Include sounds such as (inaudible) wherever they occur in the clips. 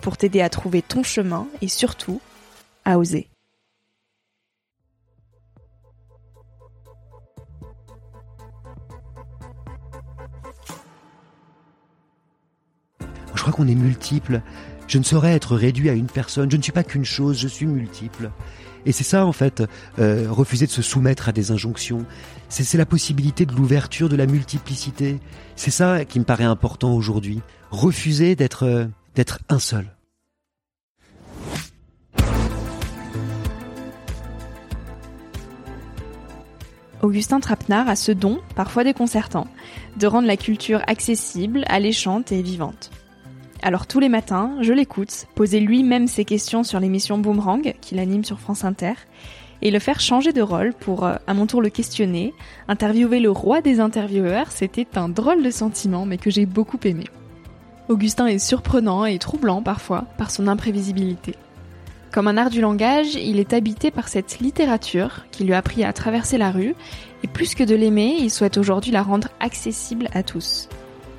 pour t'aider à trouver ton chemin et surtout à oser. Je crois qu'on est multiple. Je ne saurais être réduit à une personne. Je ne suis pas qu'une chose, je suis multiple. Et c'est ça, en fait, euh, refuser de se soumettre à des injonctions. C'est la possibilité de l'ouverture, de la multiplicité. C'est ça qui me paraît important aujourd'hui. Refuser d'être euh, d'être un seul. Augustin Trapenard a ce don, parfois déconcertant, de rendre la culture accessible, alléchante et vivante. Alors tous les matins, je l'écoute, poser lui-même ses questions sur l'émission Boomerang, qu'il anime sur France Inter, et le faire changer de rôle pour euh, à mon tour le questionner, interviewer le roi des intervieweurs, c'était un drôle de sentiment mais que j'ai beaucoup aimé. Augustin est surprenant et troublant parfois par son imprévisibilité. Comme un art du langage, il est habité par cette littérature qui lui a appris à traverser la rue, et plus que de l'aimer, il souhaite aujourd'hui la rendre accessible à tous.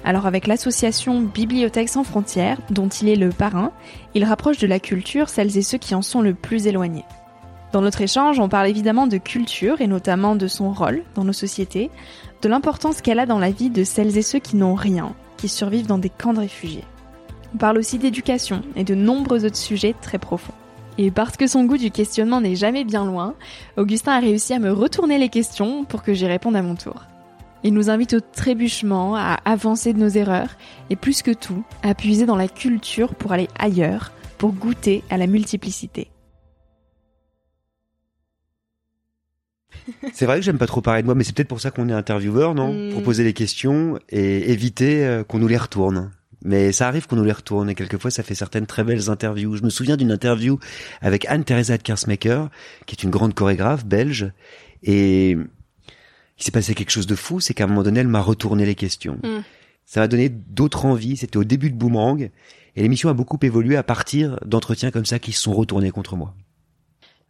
Alors avec l'association Bibliothèques sans frontières, dont il est le parrain, il rapproche de la culture celles et ceux qui en sont le plus éloignés. Dans notre échange, on parle évidemment de culture et notamment de son rôle dans nos sociétés, de l'importance qu'elle a dans la vie de celles et ceux qui n'ont rien, qui survivent dans des camps de réfugiés. On parle aussi d'éducation et de nombreux autres sujets très profonds. Et parce que son goût du questionnement n'est jamais bien loin, Augustin a réussi à me retourner les questions pour que j'y réponde à mon tour. Il nous invite au trébuchement, à avancer de nos erreurs, et plus que tout, à puiser dans la culture pour aller ailleurs, pour goûter à la multiplicité. C'est vrai que j'aime pas trop parler de moi, mais c'est peut-être pour ça qu'on est intervieweur, non? Mm. Pour poser les questions et éviter euh, qu'on nous les retourne. Mais ça arrive qu'on nous les retourne et quelquefois ça fait certaines très belles interviews. Je me souviens d'une interview avec Anne-Theresa de Kersmaker, qui est une grande chorégraphe belge, et il s'est passé quelque chose de fou, c'est qu'à un moment donné, elle m'a retourné les questions. Mm. Ça m'a donné d'autres envies, c'était au début de Boomerang, et l'émission a beaucoup évolué à partir d'entretiens comme ça qui se sont retournés contre moi.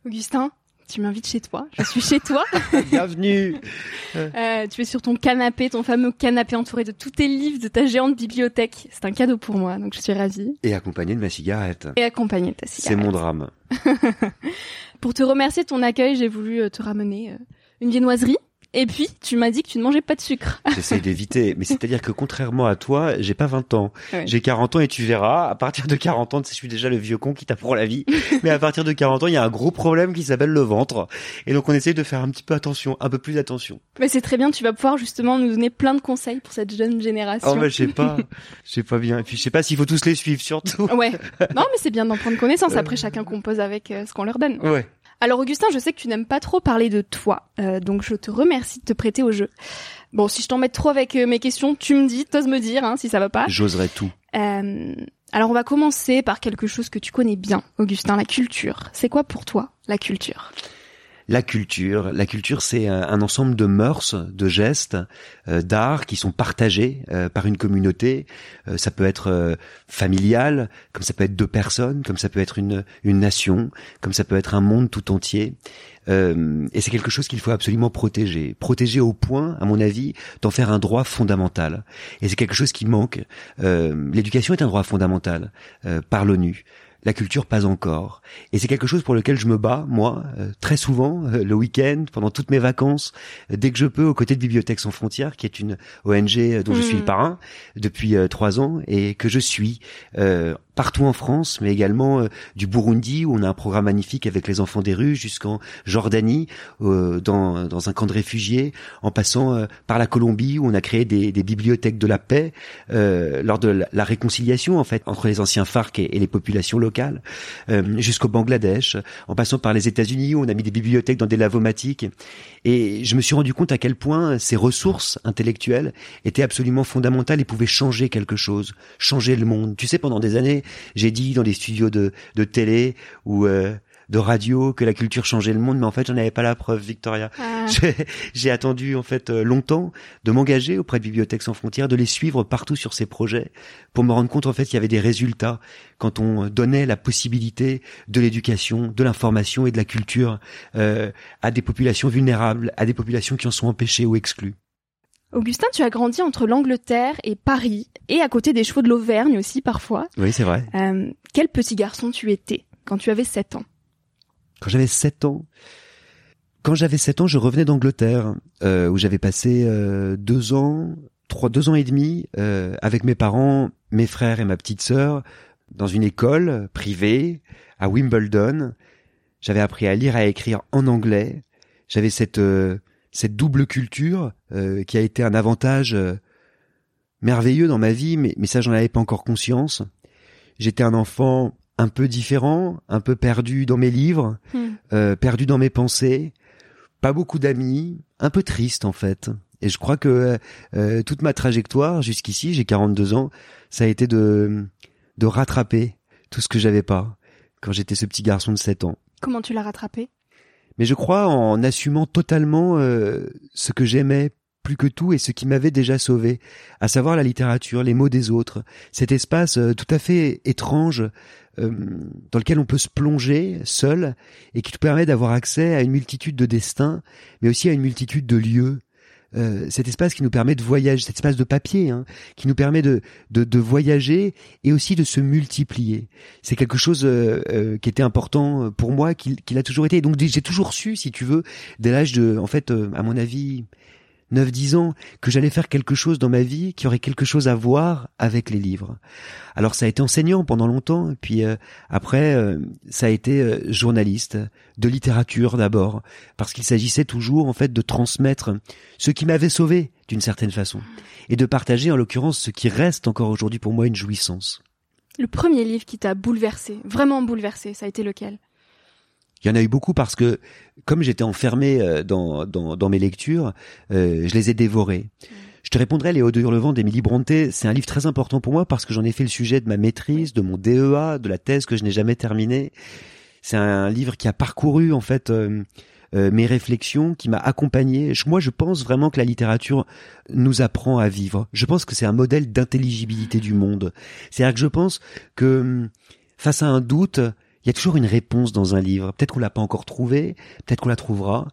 Augustin, tu m'invites chez toi, je suis chez toi, (laughs) Bienvenue Euh, tu es sur ton canapé, ton fameux canapé entouré de tous tes livres, de ta géante bibliothèque. C'est un cadeau pour moi, donc je suis ravie. Et accompagné de ma cigarette. Et accompagné de ta C'est cigarette. mon drame. (laughs) Pour te remercier de ton accueil, j'ai voulu euh, te ramener euh, une viennoiserie. Et puis, tu m'as dit que tu ne mangeais pas de sucre. (laughs) J'essaye d'éviter. Mais c'est-à-dire que contrairement à toi, j'ai pas 20 ans. Ouais. J'ai 40 ans et tu verras, à partir de 40 ans, tu sais, je suis déjà le vieux con qui t'apprend la vie. (laughs) Mais à partir de 40 ans, il y a un gros problème qui s'appelle le ventre. Et donc on essaye de faire un petit peu attention, un peu plus attention. Mais c'est très bien, tu vas pouvoir justement nous donner plein de conseils pour cette jeune génération. Oh mais je sais pas, je sais pas bien. Et puis je sais pas s'il faut tous les suivre surtout. Ouais. (laughs) Non, mais c'est bien d'en prendre connaissance. Après, chacun compose avec euh, ce qu'on leur donne. Ouais. Alors Augustin, je sais que tu n'aimes pas trop parler de toi, euh, donc je te remercie de te prêter au jeu. Bon, si je t'embête trop avec euh, mes questions, tu me dis, t'oses me dire hein, si ça va pas. J'oserais tout. Euh, alors on va commencer par quelque chose que tu connais bien, Augustin, la culture. C'est quoi pour toi la culture? La culture. La culture, c'est un ensemble de mœurs, de gestes, euh, d'art qui sont partagés euh, par une communauté. Euh, ça peut être familial, comme ça peut être deux personnes, comme ça peut être une, une nation, comme ça peut être un monde tout entier. et c'est quelque chose qu'il faut absolument protéger. Protéger au point, à mon avis, d'en faire un droit fondamental. Et c'est quelque chose qui manque. L'éducation est un droit fondamental par l'ONU la culture pas encore. Et c'est quelque chose pour lequel je me bats, moi, euh, très souvent, euh, le week-end, pendant toutes mes vacances, euh, dès que je peux, aux côtés de Bibliothèques sans frontières, qui est une ONG dont je suis le hmm. parrain depuis trois ans et que je suis partout en France, mais également du Burundi, où on a un programme magnifique avec les enfants des rues, jusqu'en Jordanie, dans, dans un camp de réfugiés, en passant par la Colombie, où on a créé des, des bibliothèques de la paix lors de la, réconciliation, en fait, entre les anciens FARC et, et les populations locales euh, jusqu'au Bangladesh, en passant par les États-Unis où on a mis des bibliothèques dans des lavomatiques. Et je me suis rendu compte à quel point ces ressources intellectuelles étaient absolument fondamentales et pouvaient changer quelque chose, changer le monde. Tu sais, pendant des années, j'ai dit dans des studios de, de télé ou euh, de radio que la culture changeait le monde, mais en fait, j'en avais pas la preuve, Victoria. Ah. (laughs) J'ai attendu en fait euh, longtemps de m'engager auprès de Bibliothèques sans frontières, de les suivre partout sur ces projets, pour me rendre compte en fait qu'il y avait des résultats quand on donnait la possibilité de l'éducation, de l'information et de la culture euh, à des populations vulnérables, à des populations qui en sont empêchées ou exclues. Augustin, tu as grandi entre l'Angleterre et Paris, et à côté des chevaux de l'Auvergne aussi parfois. Oui, c'est vrai. Euh, quel petit garçon tu étais quand tu avais 7 ans quand j'avais 7 ans, quand j'avais 7 ans, je revenais d'Angleterre, euh, où j'avais passé euh, deux ans, trois, deux ans et demi, euh, avec mes parents, mes frères et ma petite sœur, dans une école privée à Wimbledon. J'avais appris à lire et à écrire en anglais. J'avais cette cette double culture qui a été un avantage merveilleux dans ma vie, mais, mais ça j'en avais pas encore conscience. J'étais un enfant un peu différent, un peu perdu dans mes livres, hmm. euh, perdu dans mes pensées, pas beaucoup d'amis, un peu triste en fait. Et je crois que euh, toute ma trajectoire jusqu'ici, j'ai 42 ans, ça a été de de rattraper tout ce que j'avais pas quand j'étais ce petit garçon de 7 ans. Comment tu l'as rattrapé? Mais je crois en assumant totalement euh, ce que j'aimais plus que tout et ce qui m'avait déjà sauvé, à savoir la littérature, les mots des autres, cet espace tout à fait étrange euh, dans lequel on peut se plonger seul et qui te permet d'avoir accès à une multitude de destins, mais aussi à une multitude de lieux. Euh, cet espace qui nous permet de voyager, cet espace de papier, hein, qui nous permet de, de, de, voyager et aussi de se multiplier. C'est quelque chose euh, euh qui était important pour moi, qu'il a toujours été. donc j'ai toujours su, si tu veux, dès l'âge de, en fait, à mon avis, 9-10 ans, que j'allais faire quelque chose dans ma vie qui aurait quelque chose à voir avec les livres. Alors ça a été enseignant pendant longtemps, puis euh, après euh, ça a été euh, journaliste, de littérature d'abord, parce qu'il s'agissait toujours en fait de transmettre ce qui m'avait sauvé d'une certaine façon, et de partager en l'occurrence ce qui reste encore aujourd'hui pour moi une jouissance. Le premier livre qui t'a bouleversé, vraiment bouleversé, ça a été lequel? Il y en a eu beaucoup parce que, comme j'étais enfermé euh, dans, dans, dans, mes lectures, euh, je les ai dévorés. Je te répondrai, Les Hauts de Hurlevent d'Émilie Bronté, c'est un livre très important pour moi parce que j'en ai fait le sujet de ma maîtrise, de mon DEA, de la thèse que je n'ai jamais terminée. C'est un livre qui a parcouru, en fait, euh, mes réflexions, qui m'a accompagné. Moi, je pense vraiment que la littérature nous apprend à vivre. Je pense que c'est un modèle d'intelligibilité du monde. C'est-à-dire que je pense que, face à un doute, il y a toujours une réponse dans un livre. Peut-être qu'on l'a pas encore trouvé, peut-être qu'on la trouvera,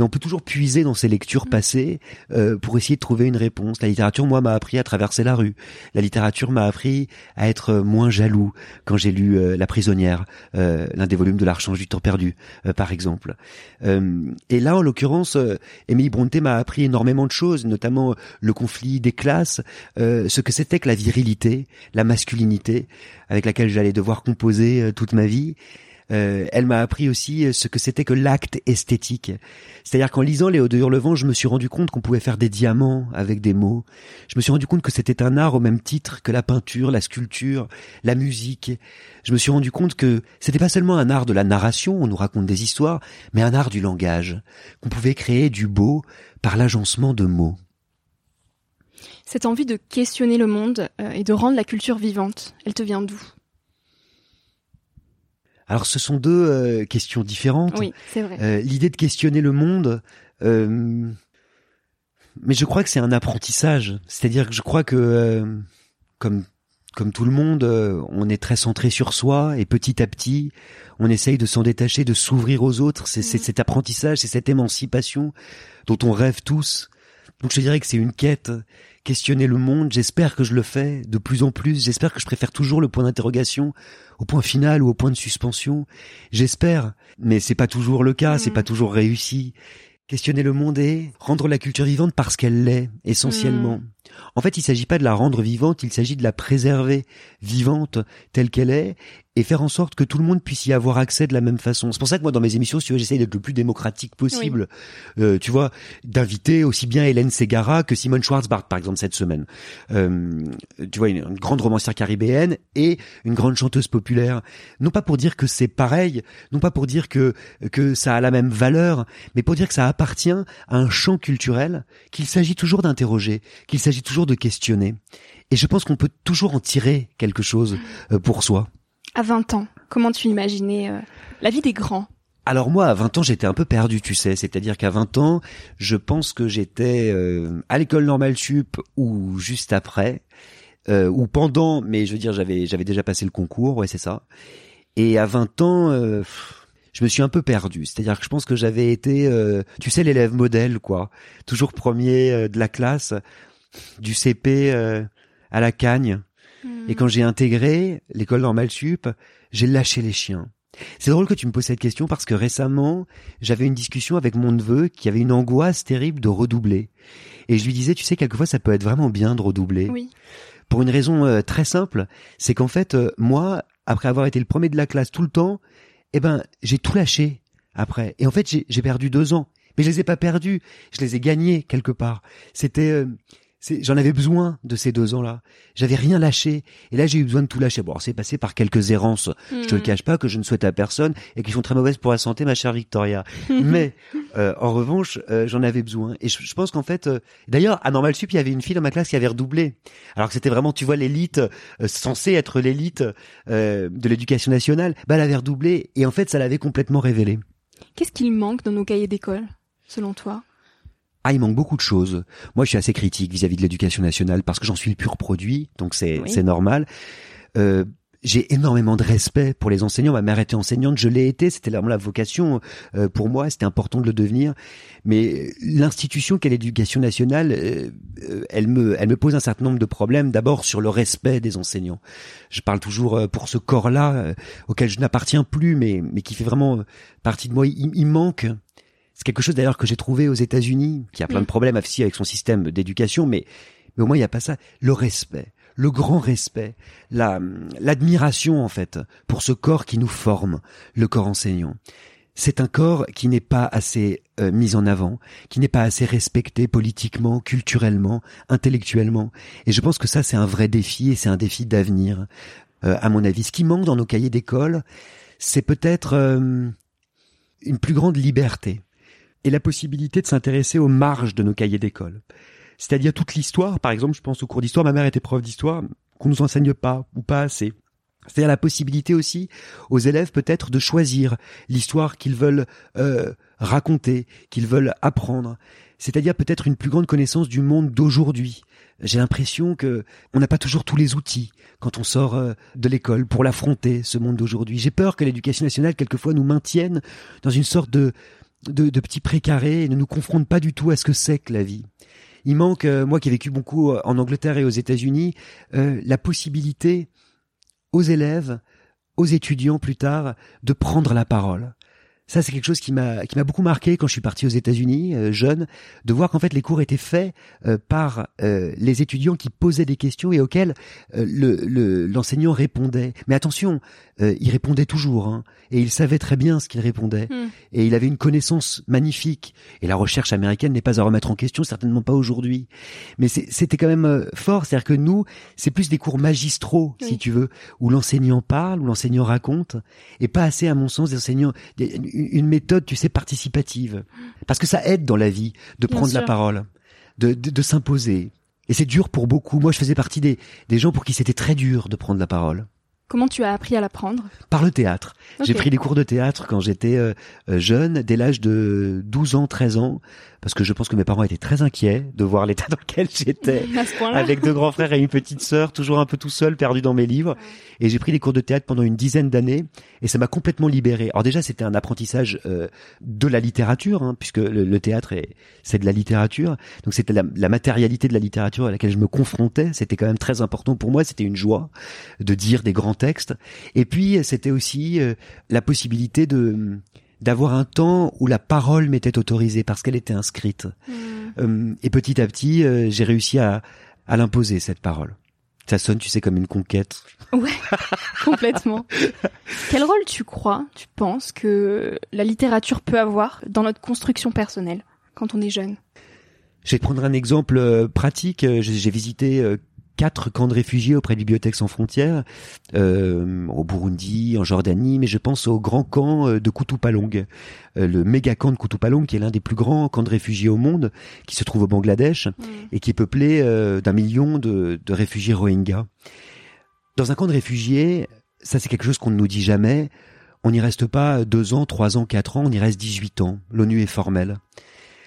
mais on peut toujours puiser dans ses lectures mm. passées euh, pour essayer de trouver une réponse. La littérature, moi, m'a appris à traverser la rue. La littérature m'a appris à être moins jaloux quand j'ai lu euh, La prisonnière, euh, l'un des volumes de l'Archange du temps perdu, par exemple. et là, en l'occurrence, Émilie Bronté m'a appris énormément de choses, notamment le conflit des classes, ce que c'était que la virilité, la masculinité, avec laquelle j'allais devoir composer toute ma vie. Euh, elle m'a appris aussi ce que c'était que l'acte esthétique. C'est-à-dire qu'en lisant Léo de Hurlevent, je me suis rendu compte qu'on pouvait faire des diamants avec des mots. Je me suis rendu compte que c'était un art au même titre que la peinture, la sculpture, la musique. Je me suis rendu compte que c'était pas seulement un art de la narration, on nous raconte des histoires, mais un art du langage, qu'on pouvait créer du beau par l'agencement de mots. Cette envie de questionner le monde euh, et de rendre la culture vivante, elle te vient d'où? Alors ce sont deux euh, questions différentes. Oui, c'est vrai. Euh, l'idée de questionner le monde, mais je crois que c'est un apprentissage. C'est-à-dire que je crois que comme comme tout le monde, on est très centré sur soi et petit à petit, on essaye de s'en détacher, de s'ouvrir aux autres. C'est mm. cet apprentissage, c'est cette émancipation dont on rêve tous. Donc je dirais que c'est une quête questionner le monde. J'espère que je le fais de plus en plus. J'espère que je préfère toujours le point d'interrogation au point final ou au point de suspension. J'espère, mais c'est pas toujours le cas, c'est mm. pas toujours réussi. Questionner le monde et rendre la culture vivante parce qu'elle l'est, essentiellement. Mm. En fait, il s'agit pas de la rendre vivante, il s'agit de la préserver vivante telle qu'elle est et faire en sorte que tout le monde puisse y avoir accès de la même façon. C'est pour ça que moi, dans mes émissions, tu vois, j'essaye d'être le plus démocratique possible. Euh, tu vois, d'inviter aussi bien Hélène Segara que Simone Schwarzbart, par exemple, cette semaine. Euh, tu vois, une, grande romancière caribéenne et une grande chanteuse populaire. Non pas pour dire que c'est pareil, non pas pour dire que que ça a la même valeur, mais pour dire que ça appartient à un champ culturel qu'il s'agit toujours d'interroger, qu'il s'agit toujours de questionner. Et je pense qu'on peut toujours en tirer quelque chose euh, pour soi. À 20 ans, comment tu imaginais euh, la vie des grands? Alors moi, à 20 ans, j'étais un peu perdu, tu sais. C'est-à-dire qu'à 20 ans, je pense que j'étais euh, à l'école normale sup ou juste après, euh, ou pendant, mais je veux dire, j'avais déjà passé le concours, ouais, c'est ça. Et à 20 ans, je me suis un peu perdu. C'est-à-dire que je pense que j'avais été, tu sais, l'élève modèle, quoi. Toujours premier de la classe, du CP à la cagne. Et quand j'ai intégré l'école normale sup, j'ai lâché les chiens. C'est drôle que tu me poses cette question parce que récemment, j'avais une discussion avec mon neveu qui avait une angoisse terrible de redoubler. Et je lui disais, tu sais, quelquefois ça peut être vraiment bien de redoubler. Oui. Pour une raison euh, très simple, c'est qu'en fait, euh, moi, après avoir été le premier de la classe tout le temps, eh ben, j'ai tout lâché après. Et en fait, j'ai perdu deux ans. Mais je les ai pas perdus, je les ai gagnés quelque part. C'était, euh, j'en avais besoin de ces deux ans-là. J'avais rien lâché. Et là, j'ai eu besoin de tout lâcher. Bon, c'est passé par quelques errances. Je te le hmm. cache pas que je ne souhaite à personne et qui sont très mauvaises pour la santé, ma chère Victoria. (laughs) Mais, euh, en revanche, euh, j'en avais besoin. Et je, pense qu'en fait, euh, d'ailleurs, à Normal Sup, il y avait une fille dans ma classe qui avait redoublé. Alors que c'était vraiment, tu vois, l'élite, censée être l'élite de l'éducation nationale. Bah, elle avait redoublé. Et en fait, ça l'avait complètement révélé. Qu'est-ce qu'il manque dans nos cahiers d'école, selon toi? Ah, il manque beaucoup de choses. Moi, je suis assez critique vis-à-vis de l'éducation nationale parce que j'en suis le pur produit, donc c'est c'est normal. Euh, j'ai énormément de respect pour les enseignants. Ma mère était enseignante, je l'ai été, c'était vraiment la vocation euh, pour moi, c'était important de le devenir. Mais l'institution qu'est l'éducation nationale, euh, elle me, elle me pose un certain nombre de problèmes. D'abord sur le respect des enseignants. Je parle toujours pour ce corps-là auquel je n'appartiens plus, mais mais qui fait vraiment partie de moi. Il, il manque c'est quelque chose d'ailleurs que j'ai trouvé aux États-Unis, qui a plein de problèmes aussi avec son système d'éducation, mais, mais au moins il n'y a pas ça. Le respect, le grand respect, la, l'admiration en fait pour ce corps qui nous forme, le corps enseignant. C'est un corps qui n'est pas assez euh, mis en avant, qui n'est pas assez respecté politiquement, culturellement, intellectuellement. Et je pense que ça, c'est un vrai défi et c'est un défi d'avenir, euh, à mon avis. Ce qui manque dans nos cahiers d'école, c'est peut-être euh, une plus grande liberté et la possibilité de s'intéresser aux marges de nos cahiers d'école. C'est-à-dire toute l'histoire, par exemple, je pense au cours d'histoire, ma mère était prof d'histoire, qu'on nous enseigne pas ou pas assez. C'est-à-dire la possibilité aussi aux élèves peut-être de choisir l'histoire qu'ils veulent euh, raconter, qu'ils veulent apprendre. C'est-à-dire peut-être une plus grande connaissance du monde d'aujourd'hui. J'ai l'impression que on n'a pas toujours tous les outils quand on sort euh, de l'école pour l'affronter, ce monde d'aujourd'hui. J'ai peur que l'éducation nationale quelquefois nous maintienne dans une sorte de de, petits précarés et ne nous confrontent pas du tout à ce que c'est que la vie. Il manque, euh, moi qui ai vécu beaucoup euh, en Angleterre et aux États-Unis, euh, la possibilité aux élèves, aux étudiants plus tard, de prendre la parole. Ça, c'est quelque chose qui m'a qui m'a beaucoup marqué quand je suis parti aux États-Unis, euh, jeune, de voir qu'en fait les cours étaient faits euh, par euh, les étudiants qui posaient des questions et auxquelles le l'enseignant répondait. Mais attention, il répondait toujours, hein, et il savait très bien ce qu'il répondait, Hmm. et il avait une connaissance magnifique. Et la recherche américaine n'est pas à remettre en question, certainement pas aujourd'hui. Mais c'était quand même euh, fort, c'est-à-dire que nous, c'est plus des cours magistraux, si tu veux, où l'enseignant parle, où l'enseignant raconte, et pas assez, à mon sens, des enseignants une méthode, tu sais, participative. Parce que ça aide dans la vie de Bien prendre la parole, de, de, de s'imposer. Et c'est dur pour beaucoup. Moi, je faisais partie des, des gens pour qui c'était très dur de prendre la parole. Comment tu as appris à l'apprendre? Par le théâtre. J'ai pris des cours de théâtre quand j'étais euh, euh, jeune, dès l'âge de 12 ans, 13 ans, parce que je pense que mes parents étaient très inquiets de voir l'état (laughs) dans lequel j'étais. avec deux grands frères et une petite sœur, toujours un peu tout seul, perdu dans mes livres. Et j'ai pris des cours de théâtre pendant une dizaine d'années, et ça m'a complètement libéré. Alors déjà, c'était un apprentissage euh, de la littérature, hein, puisque le, le théâtre est c'est de la littérature. Donc c'était la, la matérialité de la littérature à laquelle je me confrontais. C'était quand même très important pour moi. C'était une joie de dire des grands textes. Et puis c'était aussi euh, la possibilité de d'avoir un temps où la parole m'était autorisée parce qu'elle était inscrite. Hmm. Euh, et petit à petit, euh, j'ai réussi à, à l'imposer, cette parole. Ça sonne, tu sais, comme une conquête. Ouais, (laughs) complètement. Quel rôle tu crois, tu penses que la littérature peut avoir dans notre construction personnelle quand on est jeune? Je vais te prendre un exemple euh, pratique. J'ai visité quatre camps de réfugiés auprès de Bibliothèques sans frontières, euh, au Burundi, en Jordanie, mais je pense au grand camp euh, de Kutupalong, euh, le méga camp de Kutupalong, qui est l'un des plus grands camps de réfugiés au monde, qui se trouve au Bangladesh. et qui est peuplé euh, d'un million de, de réfugiés Rohingyas. Dans un camp de réfugiés, ça c'est quelque chose qu'on ne nous dit jamais, on n'y reste pas deux ans, trois ans, quatre ans, on y reste 18 ans. L'ONU est formelle.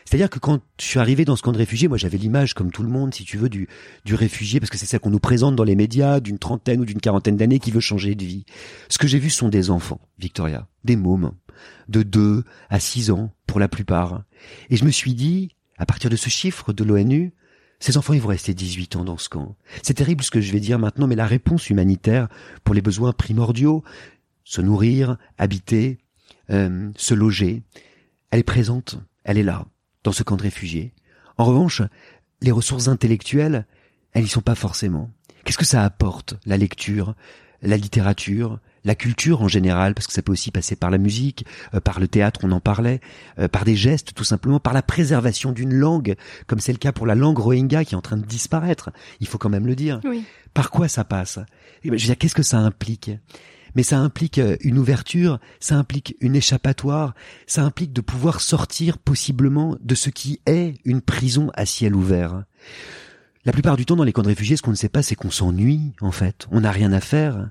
C'est-à-dire que quand je suis arrivé dans ce camp de réfugiés, moi j'avais l'image, comme tout le monde, si tu veux, du, du réfugié, parce que c'est celle qu'on nous présente dans les médias, d'une trentaine ou d'une quarantaine d'années qui veut changer de vie. Ce que j'ai vu sont des enfants, Victoria, des mômes, de 2 à 6 ans pour la plupart. Et je me suis dit, à partir de ce chiffre de l'ONU, ces enfants, ils vont rester 18 ans dans ce camp. C'est terrible ce que je vais dire maintenant, mais la réponse humanitaire pour les besoins primordiaux, se nourrir, habiter, euh, se loger, elle est présente, elle est là, dans ce camp de réfugiés. En revanche, les ressources intellectuelles, elles n'y sont pas forcément. Qu'est-ce que ça apporte, la lecture, la littérature, la culture en général, parce que ça peut aussi passer par la musique, euh, par le théâtre, on en parlait, euh, par des gestes tout simplement, par la préservation d'une langue, comme c'est le cas pour la langue rohingya qui est en train de disparaître. Il faut quand même le dire. Oui. Par quoi ça passe? Eh ben, Je veux dire, qu'est-ce que ça implique? Mais ça implique euh, une ouverture, ça implique une échappatoire, ça implique de pouvoir sortir possiblement de ce qui est une prison à ciel ouvert. La plupart du temps, dans les camps de réfugiés, ce qu'on ne sait pas, c'est qu'on s'ennuie, en fait. On n'a rien à faire.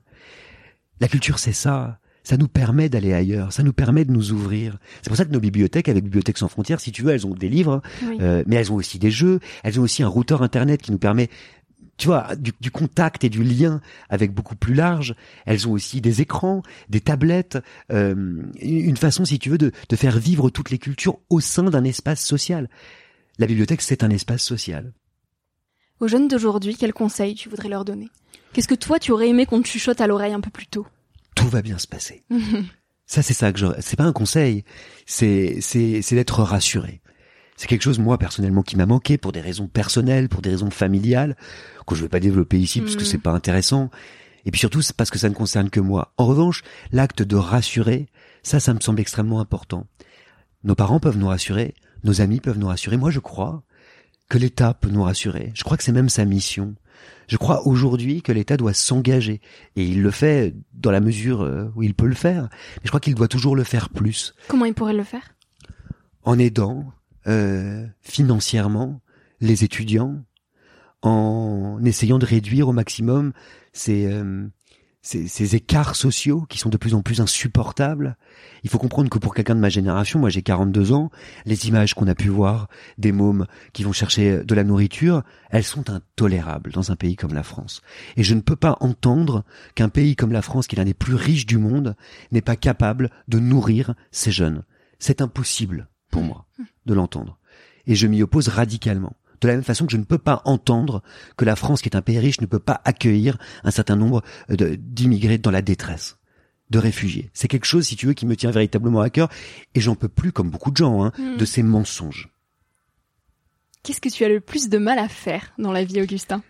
La culture, c'est ça. Ça nous permet d'aller ailleurs, ça nous permet de nous ouvrir. C'est pour ça que nos bibliothèques, avec Bibliothèques sans frontières, si tu veux, elles ont des livres, Oui. euh, mais elles ont aussi des jeux, elles ont aussi un routeur internet qui nous permet, tu vois, du, du contact et du lien avec beaucoup plus large. Elles ont aussi des écrans, des tablettes, euh, une façon, si tu veux, de, de faire vivre toutes les cultures au sein d'un espace social. La bibliothèque, c'est un espace social. Aux jeunes d'aujourd'hui, quels conseils tu voudrais leur donner? Qu'est-ce que toi tu aurais aimé qu'on te chuchote à l'oreille un peu plus tôt? Tout va bien se passer. Ça, c'est ça que je, c'est pas un conseil. C'est, c'est, c'est d'être rassuré. C'est quelque chose, moi, personnellement, qui m'a manqué pour des raisons personnelles, pour des raisons familiales, que je vais pas développer ici parce que Mhm. c'est pas intéressant. Et puis surtout, c'est parce que ça ne concerne que moi. En revanche, l'acte de rassurer, ça, ça me semble extrêmement important. Nos parents peuvent nous rassurer, nos amis peuvent nous rassurer. Moi, je crois que l'État peut nous rassurer. Je crois que c'est même sa mission. Je crois aujourd'hui que l'État doit s'engager. Et il le fait dans la mesure euh, où il peut le faire. Mais je crois qu'il doit toujours le faire plus. Comment ils pourraient le faire? En aidant euh, financièrement les étudiants, en essayant de réduire au maximum ces, euh, ces, ces écarts sociaux qui sont de plus en plus insupportables. Il faut comprendre que pour quelqu'un de ma génération, moi j'ai 42 ans, les images qu'on a pu voir des mômes qui vont chercher de la nourriture, elles sont intolérables dans un pays comme la France. Et je ne peux pas entendre qu'un pays comme la France, qui est l'un des plus riches du monde, n'est pas capable de nourrir ces jeunes. C'est impossible pour moi de l'entendre. Et je m'y oppose radicalement. De la même façon que je ne peux pas entendre que la France, qui est un pays riche, ne peut pas accueillir un certain nombre de- d'immigrés dans la détresse. de réfugiés. C'est quelque chose, si tu veux, qui me tient véritablement à cœur, et j'en peux plus, comme beaucoup de gens, hein, Mm. de ces mensonges. Qu'est-ce que tu as le plus de mal à faire dans la vie, Augustin?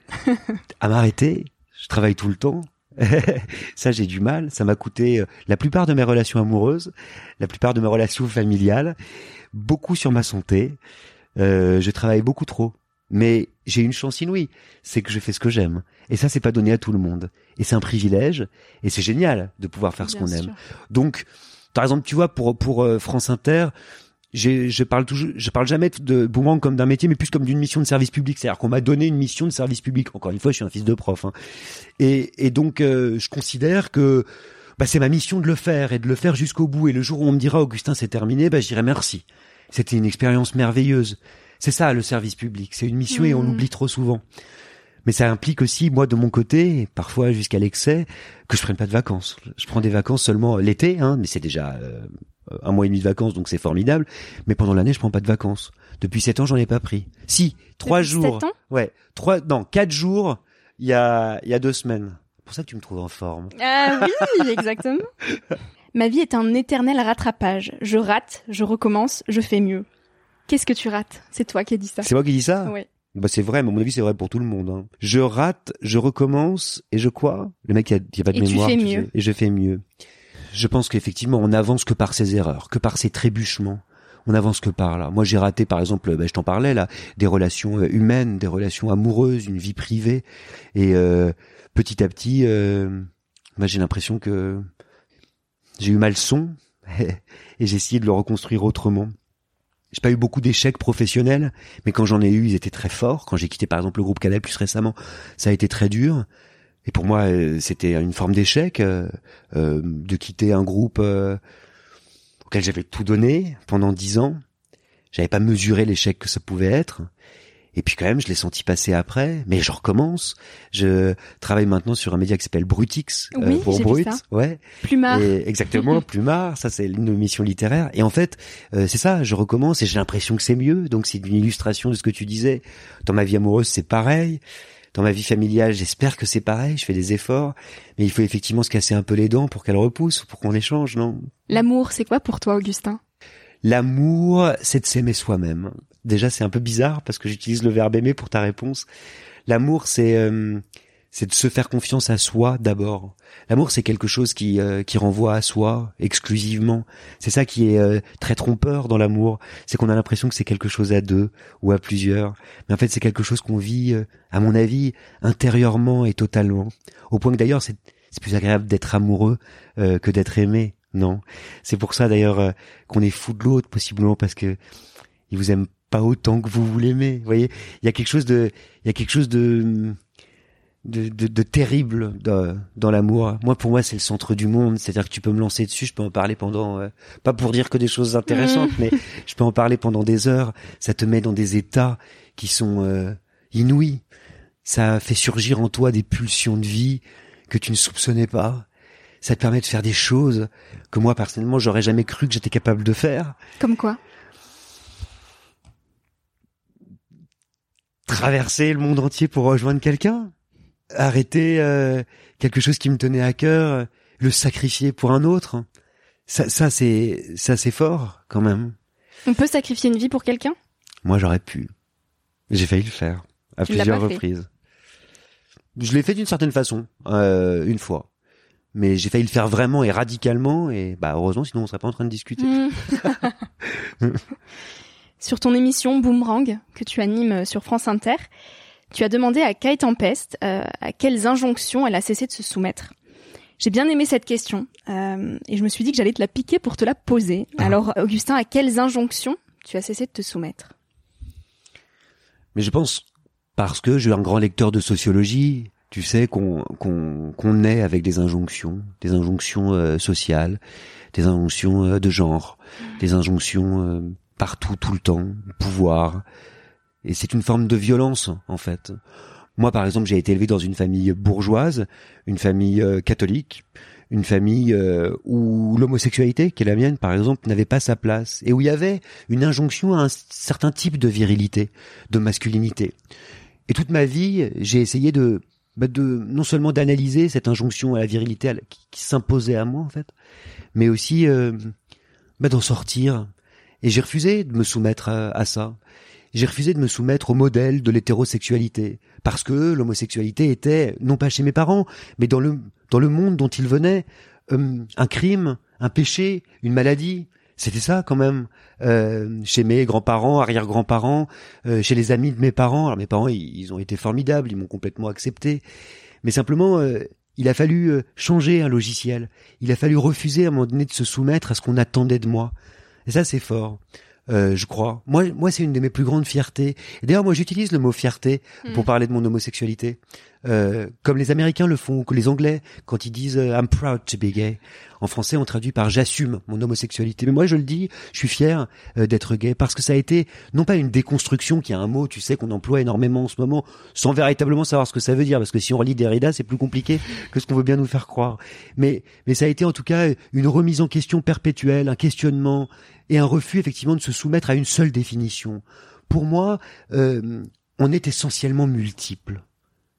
À m'arrêter, je travaille tout le temps. (laughs) ça, j'ai du mal. Ça m'a coûté euh, la plupart de mes relations amoureuses, la plupart de mes relations familiales, beaucoup sur ma santé. Euh, je travaille beaucoup trop. Mais j'ai une chance inouïe, c'est que je fais ce que j'aime. Et ça, c'est pas donné à tout le monde. Et c'est un privilège, et c'est génial de pouvoir faire ce qu'on aime. Donc, par exemple, tu vois, pour pour euh, France Inter, je parle toujours, je parle jamais de Boomerang comme d'un métier, mais plus comme d'une mission de service public. C'est-à-dire qu'on m'a donné une mission de service public. Encore une fois, je suis un fils de prof, hein. et et donc euh, je considère que bah, c'est ma mission de le faire et de le faire jusqu'au bout. Et le jour où on me dira Augustin, c'est terminé, bah, je dirai merci. C'était une expérience merveilleuse. C'est ça le service public. C'est une mission et on Mhm. l'oublie trop souvent. Mais ça implique aussi, moi, de mon côté, parfois jusqu'à l'excès, que je prenne pas de vacances. Je prends des vacances seulement l'été, hein, mais c'est déjà euh, un mois et demi de vacances, donc c'est formidable. Mais pendant l'année, je prends pas de vacances. Depuis sept ans, j'en ai pas pris. Si, trois jours. sept ans? Ouais, trois, non, quatre jours. Il y a, il y a deux semaines. C'est pour ça que tu me trouves en forme. Ah oui, exactement. (laughs) Ma vie est un éternel rattrapage. Je rate, je recommence, je fais mieux. Qu'est-ce que tu rates? C'est toi qui as dit ça. C'est moi qui dis ça? Ouais. Bah c'est vrai, mais à mon avis c'est vrai pour tout le monde. hein. Je rate, je recommence et je quoi Le mec qui a, qui a pas de Et tu mémoire. fais mieux. et je fais mieux. Je pense qu'effectivement on avance que par ses erreurs, que par ses trébuchements. On avance que par là. Moi j'ai raté par exemple, bah, je t'en parlais là, des relations euh, humaines, des relations amoureuses, une vie privée. Et euh, petit à petit, euh, moi j'ai l'impression que j'ai eu mal son (laughs) et j'ai essayé de le reconstruire autrement. J'ai pas eu beaucoup d'échecs professionnels, mais quand j'en ai eu, ils étaient très forts. Quand j'ai quitté par exemple le groupe Canal plus récemment, ça a été très dur. Et pour moi, euh, c'était une forme d'échec euh, euh, de quitter un groupe auquel j'avais tout donné pendant dix ans. J'avais pas mesuré l'échec que ça pouvait être. Et puis quand même, je l'ai senti passer après. Mais je recommence. Je travaille maintenant sur un média qui s'appelle Brutix euh, pour j'ai vu Brut. ça. Ouais. Plumard. Et exactement, (laughs) Plumard, ça c'est une mission littéraire. Et en fait, euh, c'est ça, je recommence et j'ai l'impression que c'est mieux. Donc c'est une illustration de ce que tu disais. Dans ma vie amoureuse, c'est pareil. Dans ma vie familiale, j'espère que c'est pareil. Je fais des efforts, mais il faut effectivement se casser un peu les dents pour qu'elles repoussent, pour qu'on les change, non? L'amour, c'est quoi pour toi, Augustin? L'amour, c'est de s'aimer soi-même. Déjà, c'est un peu bizarre parce que j'utilise le verbe aimer pour ta réponse. L'amour, c'est euh, c'est de se faire confiance à soi d'abord. L'amour, c'est quelque chose qui euh, qui renvoie à soi exclusivement. C'est ça qui est euh, très trompeur dans l'amour, c'est qu'on a l'impression que c'est quelque chose à deux ou à plusieurs, mais en fait, c'est quelque chose qu'on vit, euh, à mon avis, intérieurement et totalement. Au point que d'ailleurs, c'est c'est plus agréable d'être amoureux euh, que d'être aimé. Non, c'est pour ça d'ailleurs euh, qu'on est fou de l'autre possiblement parce que il vous aime pas autant que vous vous l'aimez. Vous voyez, il y a quelque chose de, il y a quelque chose de de, de, de terrible dans, dans l'amour. Moi, pour moi, c'est le centre du monde. C'est-à-dire que tu peux me lancer dessus, je peux en parler pendant, euh, pas pour dire que des choses intéressantes, mais je peux en parler pendant des heures. Ça te met dans des états qui sont euh, inouïs. Ça fait surgir en toi des pulsions de vie que tu ne soupçonnais pas. Ça te permet de faire des choses que moi, personnellement, j'aurais jamais cru que j'étais capable de faire. Comme quoi? Traverser le monde entier pour rejoindre quelqu'un, arrêter euh, quelque chose qui me tenait à cœur, le sacrifier pour un autre. Ça, ça c'est ça c'est fort quand même. On peut sacrifier une vie pour quelqu'un? Moi j'aurais pu. J'ai failli le faire à Tu plusieurs reprises. Je l'ai fait d'une certaine façon, euh, une fois. Mais j'ai failli le faire vraiment et radicalement et bah heureusement sinon on serait pas en train de discuter. Hmm. (laughs) (laughs) sur ton émission Boomerang que tu animes sur France Inter, tu as demandé à Kai Tempest euh, à quelles injonctions elle a cessé de se soumettre. J'ai bien aimé cette question euh, et je me suis dit que j'allais te la piquer pour te la poser. Ah. Alors Augustin, à quelles injonctions tu as cessé de te soumettre? Mais je pense parce que je suis un grand lecteur de sociologie, tu sais qu'on qu'on qu'on naît avec des injonctions, des injonctions euh, sociales, des injonctions euh, de genre, des injonctions euh, partout tout le temps, pouvoir. Et c'est une forme de violence en fait. Moi par exemple, j'ai été élevé dans une famille bourgeoise, une famille euh, catholique, une famille euh, où l'homosexualité, qui est la mienne par exemple, n'avait pas sa place et où il y avait une injonction à un certain type de virilité, de masculinité. Et toute ma vie, j'ai essayé de bah non seulement d'analyser cette injonction à la virilité qui, s'imposait à moi en fait, mais aussi euh, bah d'en sortir. Et j'ai refusé de me soumettre à, ça. J'ai refusé de me soumettre au modèle de l'hétérosexualité parce que l'homosexualité était non pas chez mes parents, mais dans le dans le monde dont ils venaient euh, un crime, un péché, une maladie. C'était ça quand même. Euh, chez mes grands-parents, arrière-grands-parents, euh, chez les amis de mes parents. Alors mes parents, ils, ont été formidables, ils m'ont complètement accepté. Mais simplement, euh, il a fallu changer un logiciel. Il a fallu refuser à un moment donné de se soumettre à ce qu'on attendait de moi. Et ça, c'est fort. Euh, je crois. Moi, moi, c'est une de mes plus grandes fiertés. D'ailleurs, moi, j'utilise le mot fierté pour mm. parler de mon homosexualité, euh, comme les Américains le font, que les Anglais quand ils disent euh, "I'm proud to be gay". En français, on traduit par "j'assume mon homosexualité". Mais moi, je le dis, je suis fier euh, d'être gay parce que ça a été non pas une déconstruction, qui est un mot, tu sais, qu'on emploie énormément en ce moment, sans véritablement savoir ce que ça veut dire, parce que si on relit Derrida, c'est plus compliqué que ce qu'on veut bien nous faire croire. Mais, mais ça a été en tout cas une remise en question perpétuelle, un questionnement et un refus effectivement de se soumettre à une seule définition. Pour moi, euh, on est essentiellement multiple.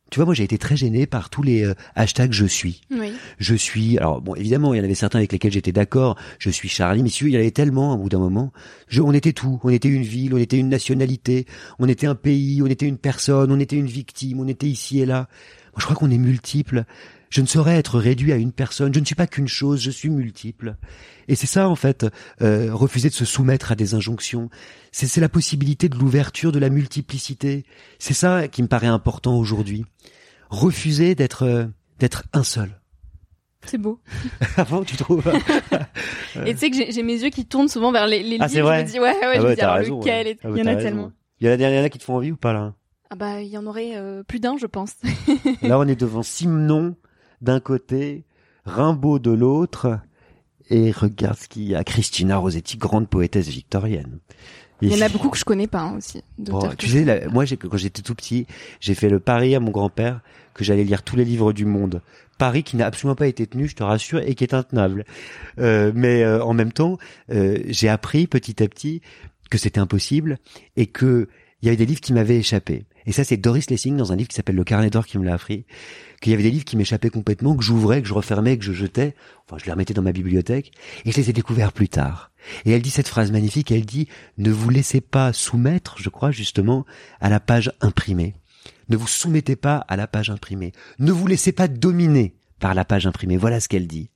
Tu vois, moi j'ai été très gêné par tous les euh, hashtags je suis. Oui. Je suis. Alors bon, évidemment, il y en avait certains avec lesquels j'étais d'accord. Je suis Charlie, mais il y en avait tellement au bout d'un moment. Je, on était tout. On était une ville, on était une nationalité, on était un pays, on était une personne, on était une victime, on était ici et là. Moi, je crois qu'on est multiple. Je ne saurais être réduit à une personne. Je ne suis pas qu'une chose. Je suis multiple. Et c'est ça, en fait, euh, refuser de se soumettre à des injonctions. C'est la possibilité de l'ouverture, de la multiplicité. C'est ça qui me paraît important aujourd'hui. Refuser d'être euh, d'être un seul. C'est beau. (laughs) Avant, tu trouves (laughs) Et tu sais que j'ai mes yeux qui tournent souvent vers les, les ah, livres. Vrai je me dis ouais, ouais, ah je me dis alors raison, lequel ah Il y en a tellement. Il y en a dernière qui te font envie ou pas là? Ah bah il y en aurait euh, plus d'un, je pense. (laughs) là, on est devant Simon d'un côté, Rimbaud de l'autre, et regarde ce qu'il y a. Christina Rossetti, grande poétesse victorienne. Il y en a beaucoup que je connais pas hein, aussi. tu sais, moi, quand j'étais tout petit, j'ai fait le pari à mon grand-père que j'allais lire tous les livres du monde. Pari qui n'a absolument pas été tenu, je te rassure, et qui est intenable. Euh, mais euh, en même temps, euh, j'ai appris petit à petit que c'était impossible et que il y avait des livres qui m'avaient échappé. Et ça, c'est Doris Lessing dans un livre qui s'appelle Le Carnet d'or qui me l'a appris. Qu'il y avait des livres qui m'échappaient complètement, que j'ouvrais, que je refermais, que je jetais. Enfin, je les remettais dans ma bibliothèque. Et je les ai découverts plus tard. Et elle dit cette phrase magnifique, elle dit, ne vous laissez pas soumettre, je crois, justement, à la page imprimée. Ne vous soumettez pas à la page imprimée. Ne vous laissez pas dominer par la page imprimée. Voilà ce qu'elle dit.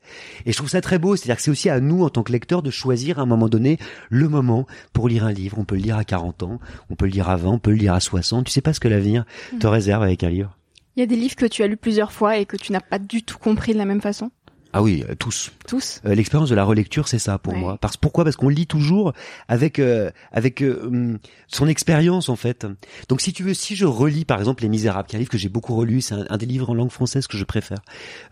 Et je trouve ça très beau, c'est-à-dire que c'est aussi à nous, en tant que lecteurs, de choisir à un moment donné le moment pour lire un livre. On peut le lire à 40 ans, on peut le lire à 20, on peut le lire à 60. Tu sais pas ce que l'avenir te mm. réserve avec un livre? Il y a des livres que tu as lus plusieurs fois et que tu n'as pas du tout compris de la même façon? Ah oui, euh, tous. Tous. Euh, l'expérience de la relecture, c'est ça pour moi. Parce pourquoi? Parce qu'on lit toujours avec euh, avec hum, son expérience en fait. Donc si tu veux, si je relis par exemple Les Misérables, qui est un livre que j'ai beaucoup relu, c'est un, des livres en langue française que je préfère,